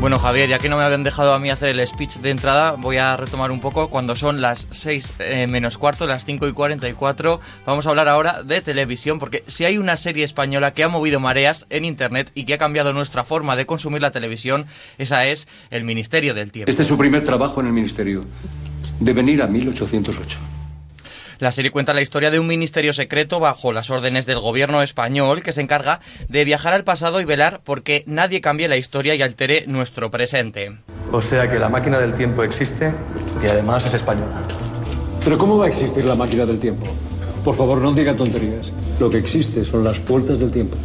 Bueno, Javier, ya que no me habían dejado a mí hacer el speech de entrada, voy a retomar un poco. Cuando son las 6 eh, menos cuarto, las 5 y 44, vamos a hablar ahora de televisión, porque si hay una serie española que ha movido mareas en Internet y que ha cambiado nuestra forma de consumir la televisión, esa es El Ministerio del Tiempo. Este es su primer trabajo en el Ministerio. De venir a 1808. La serie cuenta la historia de un ministerio secreto bajo las órdenes del gobierno español que se encarga de viajar al pasado y velar porque nadie cambie la historia y altere nuestro presente. O sea que la máquina del tiempo existe y además es española. Pero ¿cómo va a existir la máquina del tiempo? Por favor, no diga tonterías. Lo que existe son las puertas del tiempo.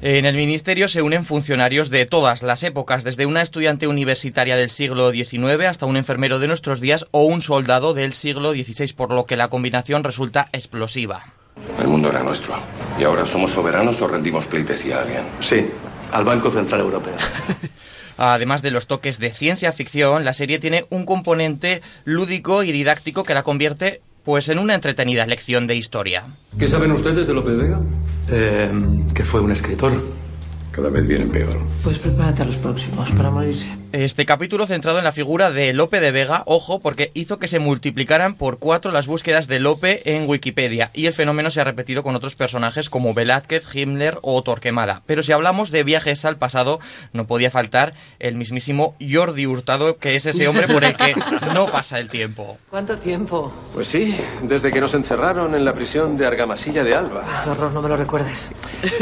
En el ministerio se unen funcionarios de todas las épocas, desde una estudiante universitaria del siglo XIX hasta un enfermero de nuestros días o un soldado del siglo XVI, por lo que la combinación resulta explosiva. El mundo era nuestro. ¿Y ahora somos soberanos o rendimos pleitesía a alguien? Sí, al Banco Central Europeo. Además de los toques de ciencia ficción, la serie tiene un componente lúdico y didáctico que la convierte pues en una entretenida lección de historia. ¿Qué saben ustedes de Lope de Vega? Eh, que fue un escritor. Cada vez vienen peor. Pues prepárate a los próximos para morirse. Este capítulo centrado en la figura de Lope de Vega, ojo, porque hizo que se multiplicaran por cuatro las búsquedas de Lope en Wikipedia, y el fenómeno se ha repetido con otros personajes como Velázquez, Himmler o Torquemada. Pero si hablamos de viajes al pasado, no podía faltar el mismísimo Jordi Hurtado, que es ese hombre por el que no pasa el tiempo. ¿Cuánto tiempo? Pues sí, desde que nos encerraron en la prisión de Argamasilla de Alba. Qué horror, no me lo recuerdes.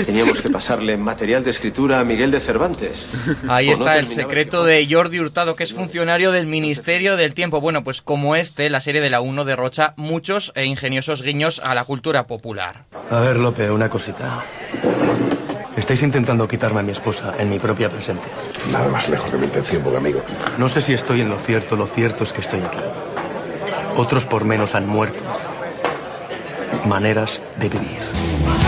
Teníamos que pasarle material de escritura a Miguel de Cervantes. Ahí no está el terminaba secreto de Jordi Hurtado, que es funcionario del Ministerio del Tiempo. Bueno, pues como este, la serie de la 1 derrocha muchos e ingeniosos guiños a la cultura popular. A ver, Lope, una cosita. Estáis intentando quitarme a mi esposa en mi propia presencia. Nada más lejos de mi intención, buen amigo. No sé si estoy en lo cierto, lo cierto es que estoy aquí. Otros por menos han muerto. Maneras de vivir.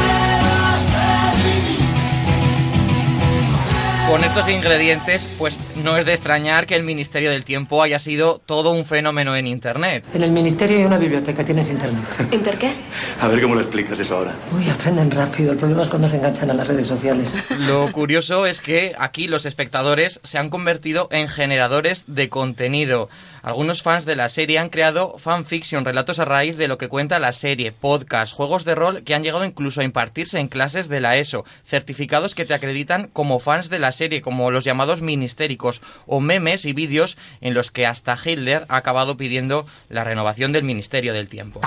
Con estos ingredientes, pues no es de extrañar que el Ministerio del Tiempo haya sido todo un fenómeno en Internet. En el ministerio hay una biblioteca, tienes internet. ¿Inter qué? A ver cómo lo explicas eso ahora. Uy, aprenden rápido. El problema es cuando se enganchan a las redes sociales. Lo curioso es que aquí los espectadores se han convertido en generadores de contenido. Algunos fans de la serie han creado fanfiction, relatos a raíz de lo que cuenta la serie, podcast, juegos de rol que han llegado incluso a impartirse en clases de la ESO, certificados que te acreditan como fans de la serie, como los llamados ministéricos, o memes y vídeos en los que hasta Hitler ha acabado pidiendo la renovación del Ministerio del Tiempo.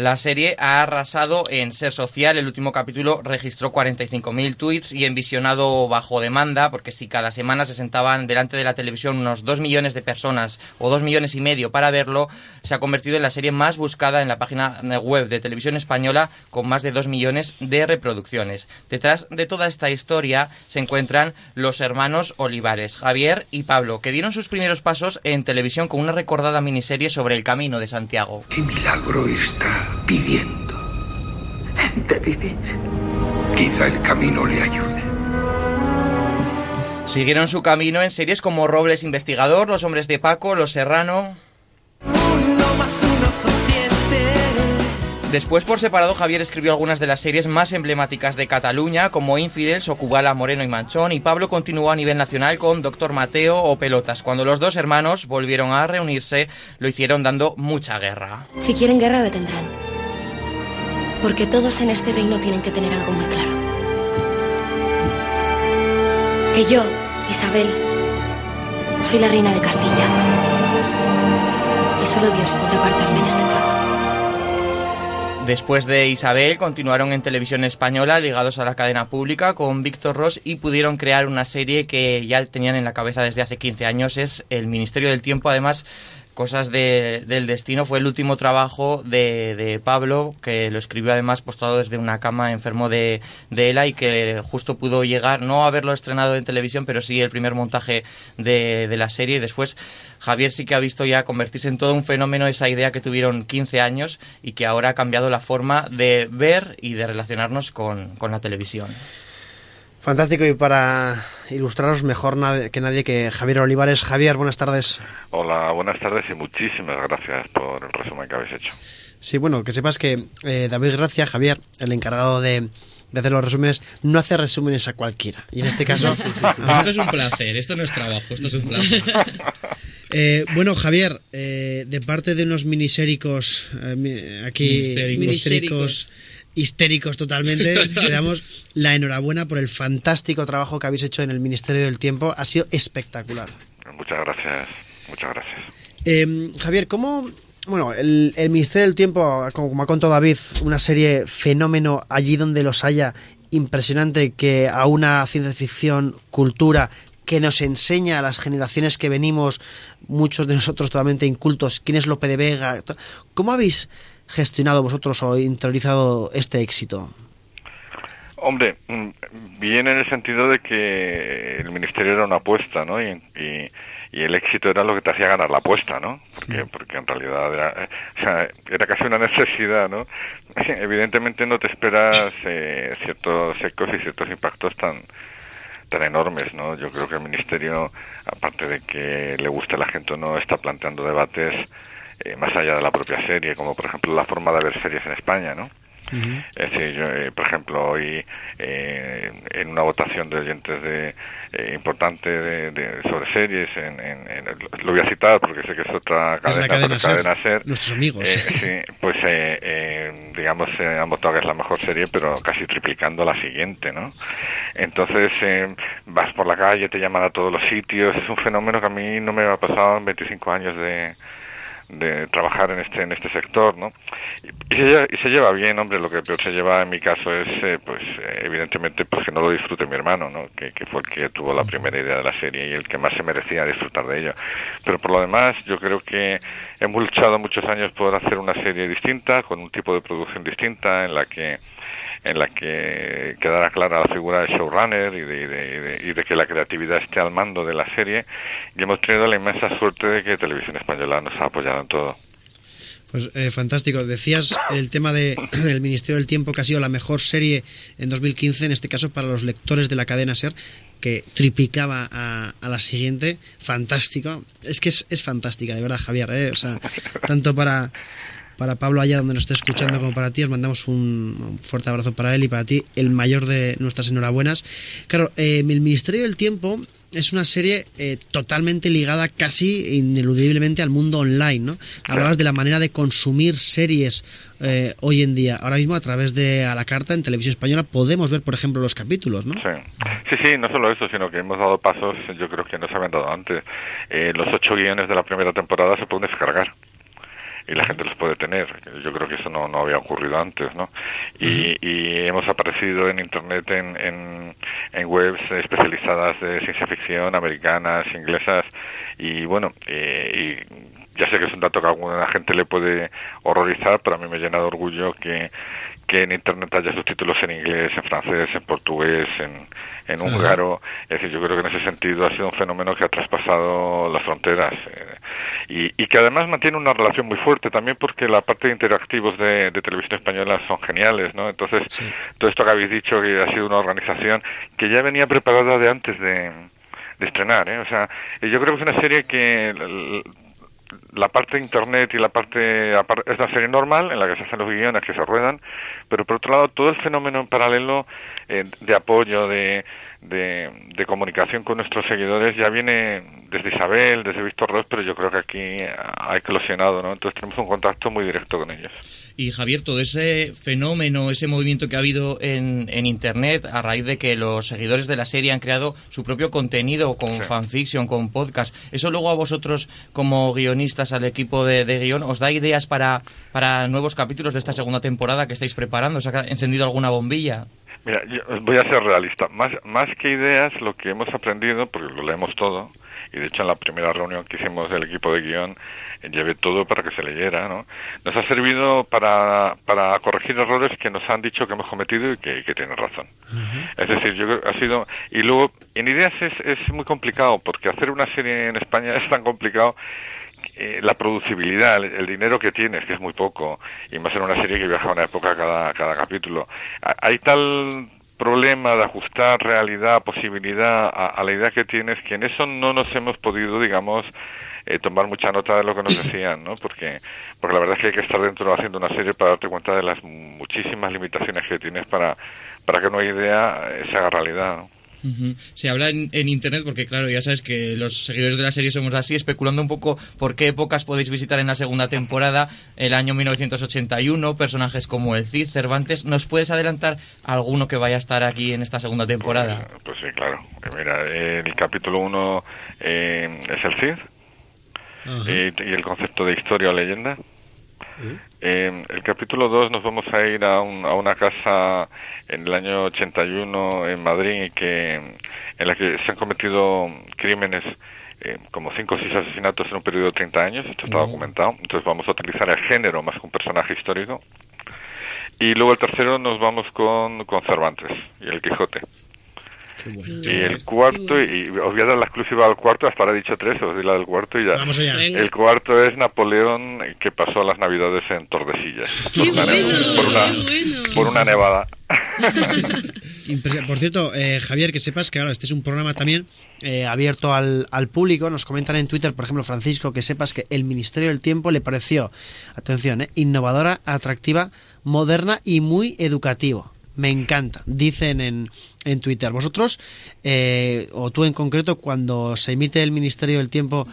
La serie ha arrasado en ser social. El último capítulo registró 45.000 tweets y en visionado bajo demanda, porque si cada semana se sentaban delante de la televisión unos 2 millones de personas o 2 millones y medio para verlo, se ha convertido en la serie más buscada en la página web de televisión española con más de 2 millones de reproducciones. Detrás de toda esta historia se encuentran los hermanos Olivares, Javier y Pablo, que dieron sus primeros pasos en televisión con una recordada miniserie sobre el Camino de Santiago. ¿Qué milagro está pidiendo? De vivir. Quizá el camino le ayude. Siguieron su camino en series como Robles Investigador, Los Hombres de Paco, Los Serrano. Después, por separado, Javier escribió algunas de las series más emblemáticas de Cataluña, como Infidels o Cubala, Moreno y Manchón, y Pablo continuó a nivel nacional con Doctor Mateo o Pelotas. Cuando los dos hermanos volvieron a reunirse, lo hicieron dando mucha guerra. Si quieren guerra, la tendrán. Porque todos en este reino tienen que tener algo muy claro. Que yo, Isabel, soy la reina de Castilla. Y solo Dios podrá apartarme de este trono. Después de Isabel, continuaron en televisión española ligados a la cadena pública con Víctor Ross y pudieron crear una serie que ya tenían en la cabeza desde hace 15 años, es El Ministerio del Tiempo. Además, Cosas de- del Destino fue el último trabajo de, de Pablo, que lo escribió además postrado desde una cama enfermo de, de ELA y que justo pudo llegar, no haberlo estrenado en televisión, pero sí el primer montaje de, de la serie. Y después Javier sí que ha visto ya convertirse en todo un fenómeno esa idea que tuvieron 15 años y que ahora ha cambiado la forma de ver y de relacionarnos con, con la televisión. Fantástico y para ilustraros mejor que nadie que Javier Olivares. Javier, buenas tardes. Hola, buenas tardes y muchísimas gracias por el resumen que habéis hecho. Sí, bueno, que sepas que eh, David Gracia, Javier, el encargado de, de hacer los resúmenes, no hace resúmenes a cualquiera. Y en este caso... esto es un placer, esto no es trabajo, esto es un placer. Eh, bueno, Javier, eh, de parte de unos miniséricos eh, aquí, Ministéricos. Histéricos totalmente, le damos la enhorabuena por el fantástico trabajo que habéis hecho en el Ministerio del Tiempo. Ha sido espectacular. Muchas gracias, muchas gracias. Eh, Javier, ¿cómo, bueno, el, el Ministerio del Tiempo, como ha contado David, una serie fenómeno allí donde los haya, impresionante que a una ciencia ficción, cultura, que nos enseña a las generaciones que venimos, muchos de nosotros totalmente incultos, quién es Lope de Vega. ¿Cómo habéis gestionado vosotros o interiorizado este éxito? Hombre, mm, bien en el sentido de que el ministerio era una apuesta, ¿no? Y, y, y el éxito era lo que te hacía ganar la apuesta, ¿no? Porque, porque en realidad era, o sea, era casi una necesidad, ¿no? Evidentemente no te esperas eh, ciertos ecos y ciertos impactos tan tan enormes, ¿no? Yo creo que el ministerio, aparte de que le guste a la gente o no, está planteando debates eh, más allá de la propia serie, como por ejemplo la forma de ver series en España, ¿no? Es decir, yo, eh, por ejemplo, hoy eh, en una votación de oyentes de, eh, importante de, de- sobre series, en, en- en- lo voy a citar porque sé que es otra Es cadena, Ser, cadena Ser, nuestros amigos. eh, sí, pues digamos han votado que es la mejor serie, pero casi triplicando la siguiente, ¿no? Entonces eh, vas por la calle, te llaman a todos los sitios, es un fenómeno que a mí no me ha pasado en 25 años de de trabajar en este en este sector, ¿no? Y, se, lleva, y se lleva bien, hombre, lo que peor se lleva en mi caso es, eh, pues, eh, evidentemente, pues que no lo disfrute mi hermano, ¿no? Que, que fue el que tuvo la primera idea de la serie y el que más se merecía disfrutar de ello. Pero por lo demás, yo creo que hemos luchado muchos años por hacer una serie distinta, con un tipo de producción distinta, en la que en la que quedara clara la figura de showrunner y de, y de- de- de que la creatividad esté al mando de la serie y hemos tenido la inmensa suerte de que Televisión Española nos ha apoyado en todo. Pues eh, fantástico. Decías el tema de, del Ministerio del Tiempo que ha sido la mejor serie en 2015, en este caso para los lectores de la cadena SER, que triplicaba a, a la siguiente. Fantástico. Es que es, es fantástica, de verdad, Javier. ¿eh? O sea, tanto para, para Pablo allá donde nos esté escuchando como para ti, os mandamos un, fuerte abrazo para él y para ti, el mayor de nuestras enhorabuenas. Claro, eh, el Ministerio del Tiempo es una serie eh, totalmente ligada casi ineludiblemente al mundo online, ¿no? Hablabas de la manera de consumir series eh, hoy en día. Ahora mismo a través de a la carta en televisión española podemos ver, por ejemplo, los capítulos, ¿no? Sí. sí, sí, no solo eso, sino que hemos dado pasos, yo creo que no se habían dado antes. Eh, los ocho guiones de la primera temporada se pueden descargar y la gente los puede tener. Yo creo que eso no, no había ocurrido antes, ¿no? Y, y hemos aparecido en Internet en, en, en webs especializadas de ciencia ficción, americanas, inglesas, y bueno, eh, y ya sé que es un dato que a alguna gente le puede horrorizar, pero a mí me llena de orgullo que, que en Internet haya subtítulos en inglés, en francés, en portugués, en, en húngaro. Es decir, yo creo que en ese sentido ha sido un fenómeno que ha traspasado las fronteras eh, y, y que además mantiene una relación muy fuerte también porque la parte de interactivos de, de televisión española son geniales, ¿no? Entonces, todo esto que habéis dicho que ha sido una organización que ya venía preparada de antes de, de estrenar, ¿eh? O sea, yo creo que es una serie que la parte internet y la parte es una serie normal en la que se hacen los guiones que se ruedan pero por otro lado todo el fenómeno en paralelo eh, de apoyo de, de, de comunicación con nuestros seguidores ya viene desde Isabel desde Víctor Ross pero yo creo que aquí ha eclosionado no entonces tenemos un contacto muy directo con ellos Y Javier, todo ese fenómeno, ese movimiento que ha habido en, en Internet a raíz de que los seguidores de la serie han creado su propio contenido con fanfiction, con podcast, ¿eso luego a vosotros como guionistas, al equipo de, de guion, os da ideas para, para nuevos capítulos de esta segunda temporada que estáis preparando? ¿Os ha encendido alguna bombilla? Mira, yo voy a ser realista. Más, más que ideas, lo que hemos aprendido, porque lo leemos todo, y de hecho en la primera reunión que hicimos del equipo de guion, llevé todo para que se leyera, ¿no? Nos ha servido para, para corregir errores que nos han dicho que hemos cometido y que, que tienen razón. Es decir, yo creo que ha sido... Y luego, en ideas es, es muy complicado, porque hacer una serie en España es tan complicado eh, la producibilidad, el, dinero que tienes, que es muy poco, y más en una serie que viaja una época cada, cada capítulo. Ha- Hay tal problema de ajustar realidad, posibilidad a, a la idea que tienes, que en eso no nos hemos podido, digamos, eh, tomar mucha nota de lo que nos decían, ¿no? Porque, porque la verdad es que hay que estar dentro haciendo una serie para darte cuenta de las muchísimas limitaciones que tienes para, para que una idea eh, se haga realidad. ¿no? Se habla en, internet porque, claro, ya sabes que los seguidores de la serie somos así, especulando un poco por qué épocas podéis visitar en la segunda temporada, el año 1981, personajes como el Cid, Cervantes. ¿Nos puedes adelantar alguno que vaya a estar aquí en esta segunda temporada? Pues, pues sí, claro. Mira, el capítulo 1 eh, es el Cid y, y, el concepto de historia o leyenda. Eh, el capítulo 2 nos vamos a ir a, a, una casa en el año 81 en Madrid que, en la que se han cometido crímenes eh, como 5 o 6 asesinatos en un periodo de 30 años, esto está documentado, entonces vamos a utilizar el género más que un personaje histórico. Y luego el tercero nos vamos con, con Cervantes y el Quijote. Y el cuarto, y os voy a dar la exclusiva al cuarto, hasta ahora he dicho tres, os doy la del cuarto y ya. Vamos allá. El cuarto es Napoleón que pasó las navidades en Tordesillas. Por una, por, una, por una nevada. Por cierto, eh, Javier, que sepas que ahora este es un programa también eh, abierto al, al, público. Nos comentan en Twitter, por ejemplo, Francisco, que sepas que el Ministerio del Tiempo le pareció, atención, eh, innovadora, atractiva, moderna y muy educativo. Me encanta, dicen en, en Twitter. Vosotros, eh, o tú en concreto, cuando se emite el Ministerio del Tiempo,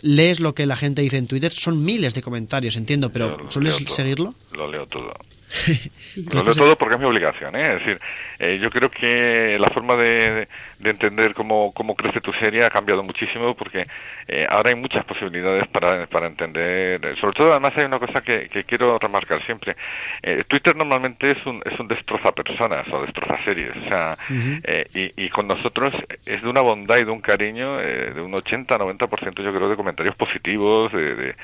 lees lo que la gente dice en Twitter. Son miles de comentarios, entiendo, pero ¿sueles seguirlo? Lo leo todo. leo todo porque es mi obligación, ¿eh? Es decir, eh, yo creo que la forma de, de, entender cómo, cómo crece tu serie ha cambiado muchísimo porque eh, ahora hay muchas posibilidades para, para entender. Sobre todo, además, hay una cosa que, que quiero remarcar siempre. Eh, Twitter normalmente es un, es un destroza personas o destroza series. O sea, uh -huh. y, y, con nosotros es de una bondad y de un cariño de un 80-90% yo creo de comentarios positivos, de, de,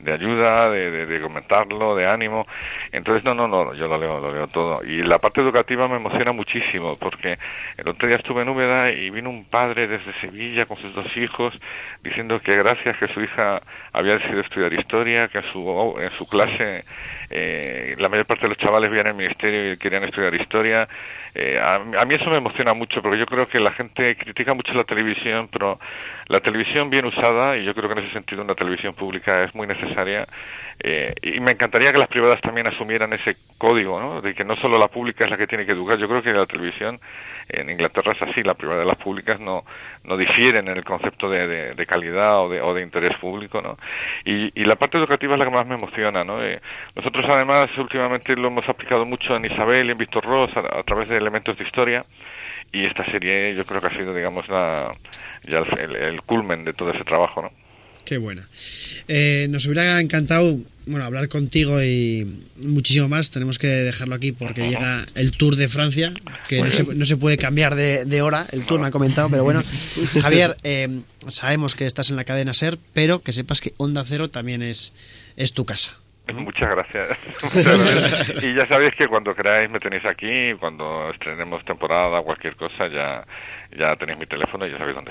de ayuda, de, de, comentarlo, de ánimo. Entonces, no, no, no, yo lo leo, lo leo todo. Y la parte educativa me emociona muchísimo, porque el otro día estuve en Úbeda y vino un padre desde Sevilla con sus dos hijos diciendo que gracias que su hija había decidido estudiar historia, que en su, en su clase eh, la mayor parte de los chavales vivían en el ministerio y querían estudiar historia. Eh, a, a, mí eso me emociona mucho porque yo creo que la gente critica mucho la televisión, pero la televisión bien usada, y yo creo que en ese sentido una televisión pública es muy necesaria, eh, y me encantaría que las privadas también asumieran ese código, de que no solo la pública es la que tiene que educar, yo creo que la televisión en Inglaterra es así, la privada de las públicas no, no difieren en el concepto de calidad o de, o de, interés público, ¿no? Y, y, la parte educativa es la que más me emociona, ¿no? Eh, nosotros además últimamente lo hemos aplicado mucho en Isabel y en Víctor Ross a, a, través de elementos de historia y esta serie yo creo que ha sido, digamos, la, ya el, el culmen de todo ese trabajo, ¿no? Qué buena. Eh, nos hubiera encantado bueno, hablar contigo y muchísimo más. Tenemos que dejarlo aquí porque llega el Tour de Francia, que no se, no se, puede cambiar de, de, hora. El Tour me ha comentado, pero bueno. Javier, eh, sabemos que estás en la cadena SER, pero que sepas que Onda Cero también es, es tu casa. Muchas gracias. Muchas gracias. Y ya sabéis que cuando queráis me tenéis aquí, cuando estrenemos temporada, cualquier cosa, ya, ya tenéis mi teléfono y ya sabéis dónde estoy.